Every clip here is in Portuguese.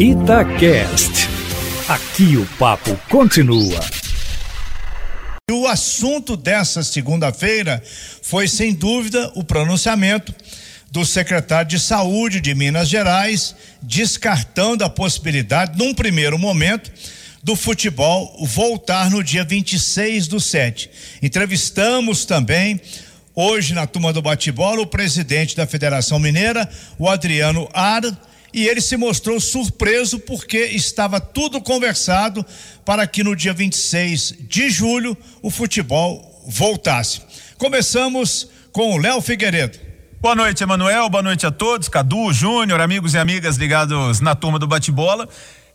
Itacast. Aqui o papo continua. O assunto dessa segunda-feira foi, sem dúvida, o pronunciamento do secretário de Saúde de Minas Gerais, descartando a possibilidade, num primeiro momento, do futebol voltar no dia 26 do 7. Entrevistamos também hoje na turma do bate-bola o presidente da Federação Mineira, o Adriano Ar, e ele se mostrou surpreso porque estava tudo conversado para que no dia 26 de julho o futebol voltasse. Começamos com o Léo Figueiredo. Boa noite, Emanuel. Boa noite a todos. Cadu, Júnior, amigos e amigas ligados na turma do bate-bola.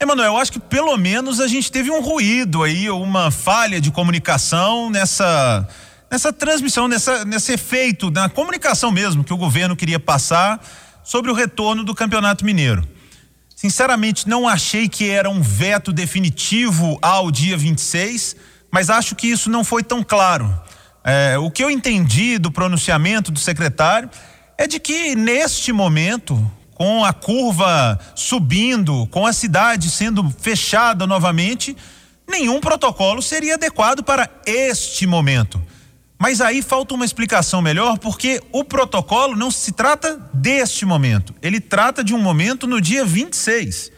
Emanuel, acho que pelo menos a gente teve um ruído aí, uma falha de comunicação nessa nessa transmissão, nessa, nesse efeito, na comunicação mesmo que o governo queria passar sobre o retorno do Campeonato Mineiro. Sinceramente, não achei que era um veto definitivo ao dia 26, mas acho que isso não foi tão claro. É, o que eu entendi do pronunciamento do secretário é de que, neste momento, com a curva subindo, com a cidade sendo fechada novamente, nenhum protocolo seria adequado para este momento. Mas aí falta uma explicação melhor, porque o protocolo não se trata deste momento, ele trata de um momento no dia 26.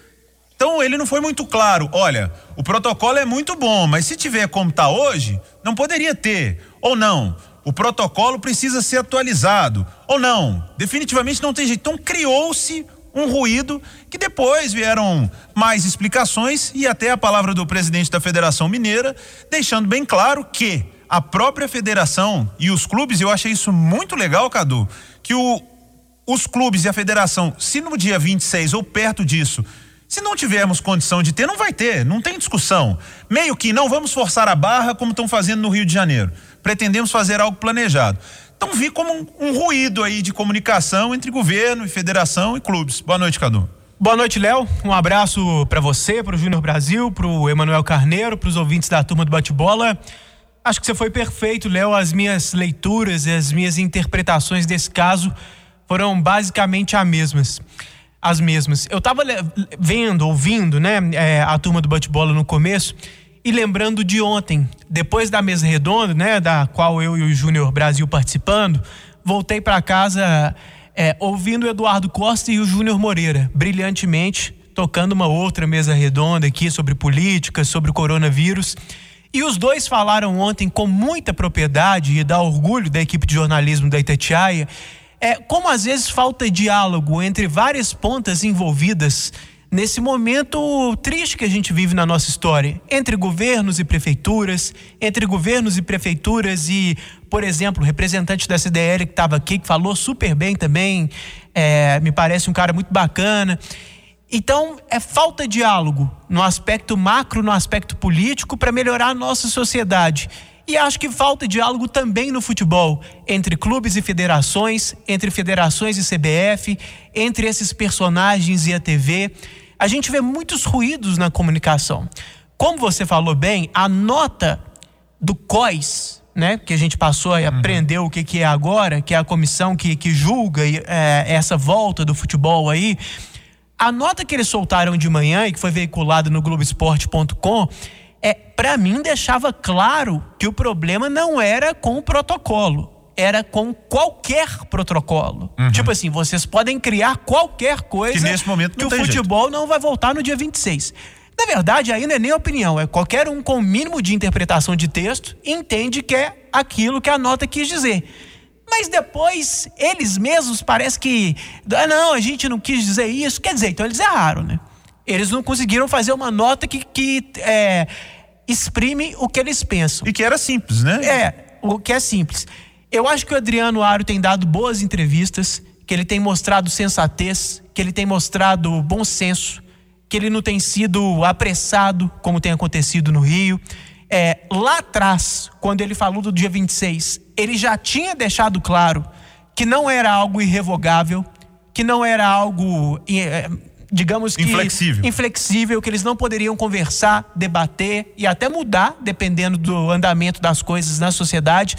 Então ele não foi muito claro. Olha, o protocolo é muito bom, mas se tiver como está hoje, não poderia ter. Ou não, o protocolo precisa ser atualizado. Ou não, definitivamente não tem jeito. Então criou-se um ruído que depois vieram mais explicações e até a palavra do presidente da Federação Mineira, deixando bem claro que a própria federação e os clubes, eu achei isso muito legal, Cadu, que o, os clubes e a federação, se no dia 26 ou perto disso, se não tivermos condição de ter, não vai ter, não tem discussão. Meio que não vamos forçar a barra como estão fazendo no Rio de Janeiro. Pretendemos fazer algo planejado. Então vi como um, um ruído aí de comunicação entre governo e federação e clubes. Boa noite, Cadu. Boa noite, Léo. Um abraço para você, para o Júnior Brasil, para o Emanuel Carneiro, para os ouvintes da turma do bate-bola. Acho que você foi perfeito, Léo. As minhas leituras e as minhas interpretações desse caso foram basicamente as mesmas. As mesmas. Eu estava vendo, ouvindo, né, é, a turma do bate-bola no começo e lembrando de ontem, depois da mesa redonda, né, da qual eu e o Júnior Brasil participando, voltei para casa é, ouvindo o Eduardo Costa e o Júnior Moreira, brilhantemente, tocando uma outra mesa redonda aqui sobre política, sobre o coronavírus. E os dois falaram ontem com muita propriedade e dá orgulho da equipe de jornalismo da Itatiaia, é, como às vezes falta diálogo entre várias pontas envolvidas nesse momento triste que a gente vive na nossa história, entre governos e prefeituras, entre governos e prefeituras e, por exemplo, o representante da CDL que estava aqui, que falou super bem também, é, me parece um cara muito bacana. Então, é falta de diálogo no aspecto macro, no aspecto político, para melhorar a nossa sociedade. E acho que falta diálogo também no futebol, entre clubes e federações, entre federações e CBF, entre esses personagens e a TV a gente vê muitos ruídos na comunicação. Como você falou bem, a nota do COIS, né, que a gente passou a uhum. aprender o que, que é agora, que é a comissão que, que julga é, essa volta do futebol aí, a nota que eles soltaram de manhã e que foi veiculada no Globoesporte.com é, para mim, deixava claro que o problema não era com o protocolo era com qualquer protocolo. Uhum. Tipo assim, vocês podem criar qualquer coisa que nesse momento que o futebol jeito. não vai voltar no dia 26. Na verdade, aí não é nem opinião, é qualquer um com o mínimo de interpretação de texto entende que é aquilo que a nota quis dizer. Mas depois, eles mesmos parece que. Ah, não, a gente não quis dizer isso. Quer dizer, então eles erraram, né? Eles não conseguiram fazer uma nota que, que é, exprime o que eles pensam. E que era simples, né? É, o que é simples. Eu acho que o Adriano Aro tem dado boas entrevistas, que ele tem mostrado sensatez, que ele tem mostrado bom senso, que ele não tem sido apressado, como tem acontecido no Rio. É, lá atrás, quando ele falou do dia 26, ele já tinha deixado claro que não era algo irrevogável, que não era algo, é, digamos que. Inflexível. Inflexível, que eles não poderiam conversar, debater e até mudar, dependendo do andamento das coisas na sociedade.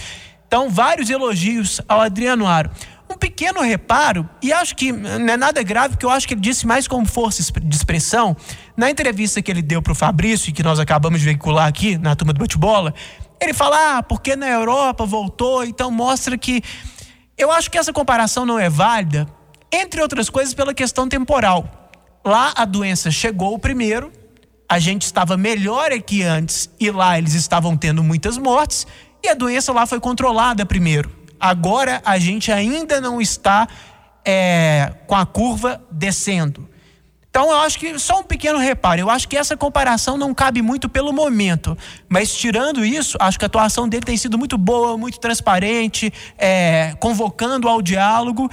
Então, vários elogios ao Adriano Aro. Um pequeno reparo, e acho que não é nada grave, porque eu acho que ele disse mais como força de expressão. Na entrevista que ele deu para o Fabrício, que nós acabamos de veicular aqui na turma do bate-bola, ele fala, ah, porque na Europa voltou, então mostra que. Eu acho que essa comparação não é válida, entre outras coisas, pela questão temporal. Lá a doença chegou primeiro, a gente estava melhor aqui antes e lá eles estavam tendo muitas mortes, e a doença lá foi controlada primeiro. Agora a gente ainda não está é, com a curva descendo. Então eu acho que só um pequeno reparo, eu acho que essa comparação não cabe muito pelo momento, mas tirando isso, acho que a atuação dele tem sido muito boa, muito transparente, é, convocando ao diálogo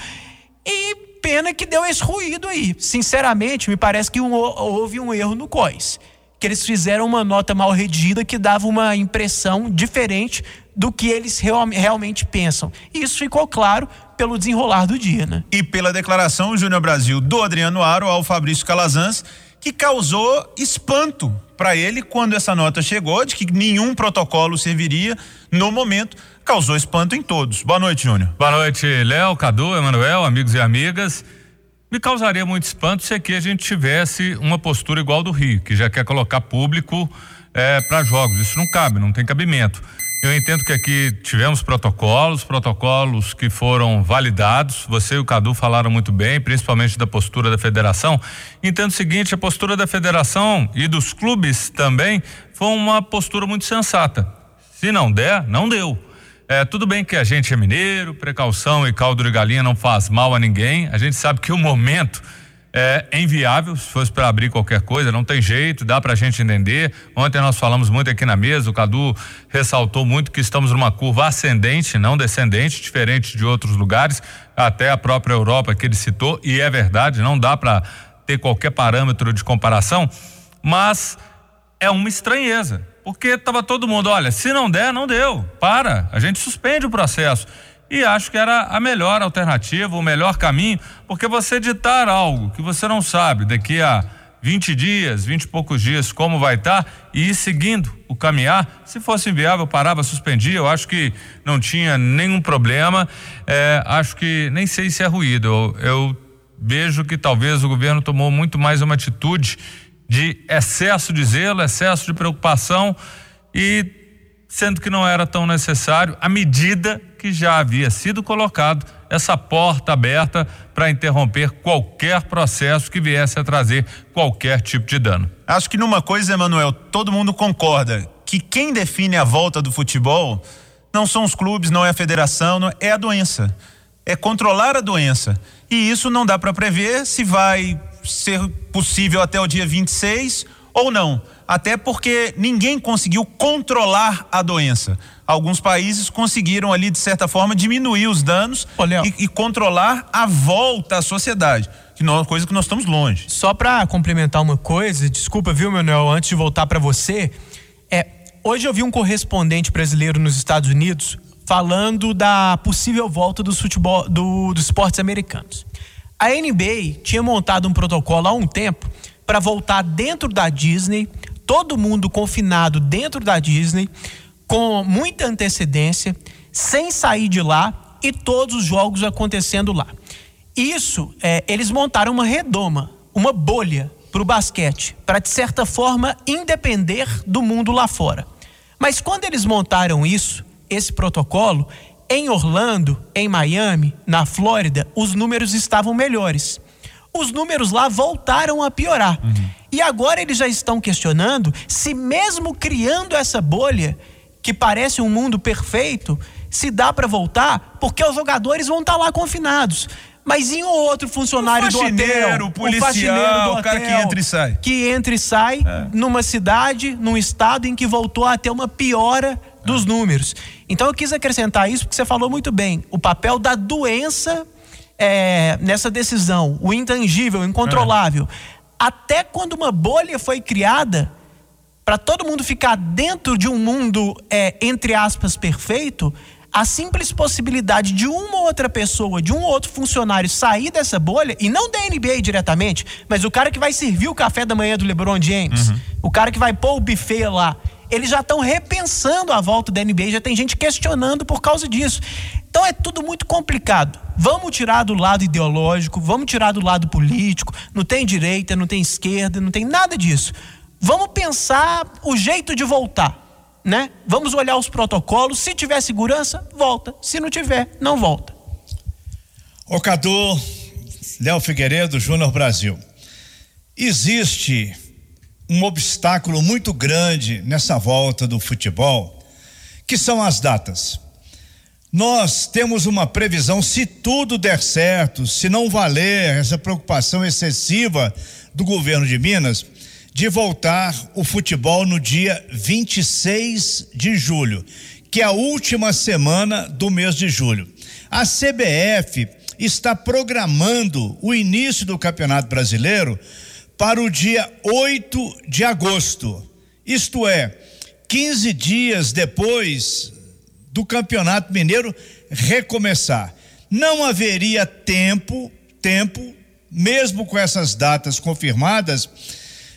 e pena que deu esse ruído aí. Sinceramente, me parece que um, houve um erro no COIS, que eles fizeram uma nota mal redigida que dava uma impressão diferente do que eles real, realmente pensam. E isso ficou claro pelo desenrolar do dia, né? E pela declaração Júnior Brasil do Adriano Aro ao Fabrício Calazans, que causou espanto para ele quando essa nota chegou de que nenhum protocolo serviria no momento. Causou espanto em todos. Boa noite, Júnior. Boa noite, Léo, Cadu, Emanuel, amigos e amigas. Me causaria muito espanto se aqui a gente tivesse uma postura igual do Rio, que já quer colocar público é, para jogos. Isso não cabe, não tem cabimento. Eu entendo que aqui tivemos protocolos, protocolos que foram validados. Você e o Cadu falaram muito bem, principalmente da postura da federação. Entendo o seguinte: a postura da federação e dos clubes também foi uma postura muito sensata. Se não der, não deu. É, tudo bem que a gente é mineiro, precaução e caldo de galinha não faz mal a ninguém. A gente sabe que o momento é, é inviável se fosse para abrir qualquer coisa, não tem jeito, dá para a gente entender. Ontem nós falamos muito aqui na mesa, o Cadu ressaltou muito que estamos numa curva ascendente, não descendente, diferente de outros lugares, até a própria Europa que ele citou, e é verdade, não dá para ter qualquer parâmetro de comparação, mas é uma estranheza, porque estava todo mundo, olha, se não der, não deu, para, a gente suspende o processo e acho que era a melhor alternativa, o melhor caminho, porque você ditar algo que você não sabe daqui a 20 dias, 20 e poucos dias, como vai estar, tá, e ir seguindo o caminhar. Se fosse inviável, parava, suspendia. Eu acho que não tinha nenhum problema. É, acho que nem sei se é ruído. Eu, eu vejo que talvez o governo tomou muito mais uma atitude de excesso de zelo, excesso de preocupação e sendo que não era tão necessário, à medida que já havia sido colocado essa porta aberta para interromper qualquer processo que viesse a trazer qualquer tipo de dano. Acho que numa coisa, Emanuel, todo mundo concorda que quem define a volta do futebol não são os clubes, não é a federação, não é, a doença. É controlar a doença. E isso não dá para prever se vai ser possível até o dia 26 ou não até porque ninguém conseguiu controlar a doença. Alguns países conseguiram ali, de certa forma, diminuir os danos e, e, controlar a volta à sociedade. Que não é coisa que nós estamos longe. Só para complementar uma coisa, desculpa, viu, Manuel, antes de voltar para você, é, hoje eu vi um correspondente brasileiro nos Estados Unidos falando da possível volta do futebol, do, dos esportes americanos. A NBA tinha montado um protocolo há um tempo para voltar dentro da Disney todo mundo confinado dentro da Disney, com muita antecedência, sem sair de lá e todos os jogos acontecendo lá. Isso, é, eles montaram uma redoma, uma bolha para o basquete, para de certa forma independer do mundo lá fora. Mas quando eles montaram isso, esse protocolo, em Orlando, em Miami, na Flórida, os números estavam melhores. Os números lá voltaram a piorar. Uhum. E agora eles já estão questionando se, mesmo criando essa bolha, que parece um mundo perfeito, se dá para voltar, porque os jogadores vão estar tá lá confinados. Mas em outro funcionário do hotel, o policial, do hotel, o cara que entra e sai. Que entra e sai é. numa cidade, num estado em que voltou a ter uma piora dos é. números. Então eu quis acrescentar isso porque você falou muito bem. O papel da doença é, nessa decisão, o intangível, o incontrolável. É até quando uma bolha foi criada para todo mundo ficar dentro de um mundo, é, entre aspas, perfeito, a simples possibilidade de uma outra pessoa, de um outro funcionário sair dessa bolha, e não da NBA diretamente, mas o cara que vai servir o café da manhã do LeBron James, uhum. o cara que vai pôr o buffet lá, eles já estão repensando a volta da NBA, já tem gente questionando por causa disso. Então é tudo muito complicado. Vamos tirar do lado ideológico, vamos tirar do lado político. Não tem direita, não tem esquerda, não tem nada disso. Vamos pensar o jeito de voltar, né? Vamos olhar os protocolos. Se tiver segurança, volta. Se não tiver, não volta. O Cadu, Léo Figueiredo, Júnior Brasil. Existe um obstáculo muito grande nessa volta do futebol, que são as datas. Nós temos uma previsão, se tudo der certo, se não valer essa preocupação excessiva do governo de Minas, de voltar o futebol no dia 26 de julho, que é a última semana do mês de julho. A CBF está programando o início do Campeonato Brasileiro para o dia 8 de agosto. Isto é, 15 dias depois do Campeonato Mineiro recomeçar. Não haveria tempo, tempo, mesmo com essas datas confirmadas,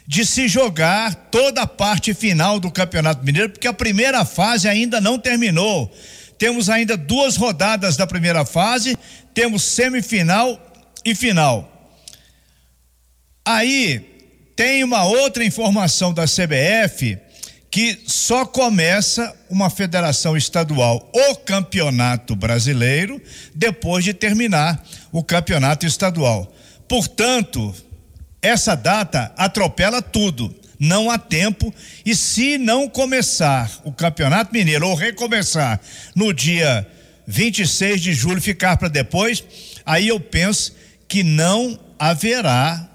de se jogar toda a parte final do Campeonato Mineiro, porque a primeira fase ainda não terminou. Temos ainda duas rodadas da primeira fase, temos semifinal e final. Aí tem uma outra informação da CBF que só começa uma federação estadual o campeonato brasileiro depois de terminar o campeonato estadual. Portanto, essa data atropela tudo. Não há tempo e se não começar o Campeonato Mineiro ou recomeçar no dia 26 de julho, ficar para depois, aí eu penso que não haverá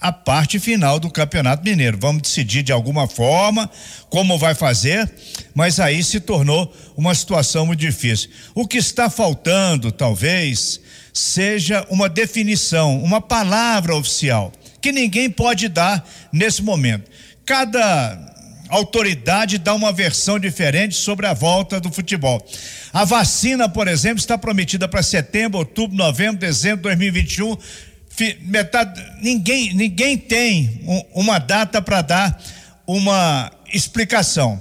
a parte final do Campeonato Mineiro. Vamos decidir de alguma forma como vai fazer, mas aí se tornou uma situação muito difícil. O que está faltando, talvez, seja uma definição, uma palavra oficial, que ninguém pode dar nesse momento. Cada autoridade dá uma versão diferente sobre a volta do futebol. A vacina, por exemplo, está prometida para setembro, outubro, novembro, dezembro de 2021 metade, ninguém, ninguém tem um, uma data para dar uma explicação.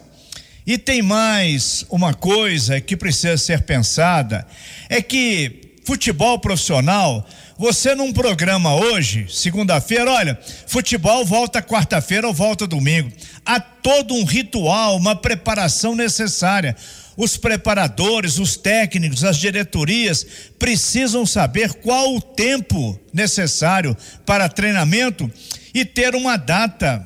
E tem mais uma coisa que precisa ser pensada: é que futebol profissional, você num programa hoje, segunda-feira, olha, futebol volta quarta-feira ou volta domingo. Há todo um ritual, uma preparação necessária os preparadores, os técnicos, as diretorias precisam saber qual o tempo necessário para treinamento e ter uma data,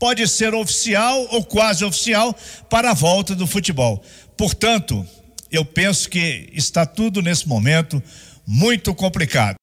pode ser oficial ou quase oficial, para a volta do futebol. Portanto, eu penso que está tudo nesse momento muito complicado.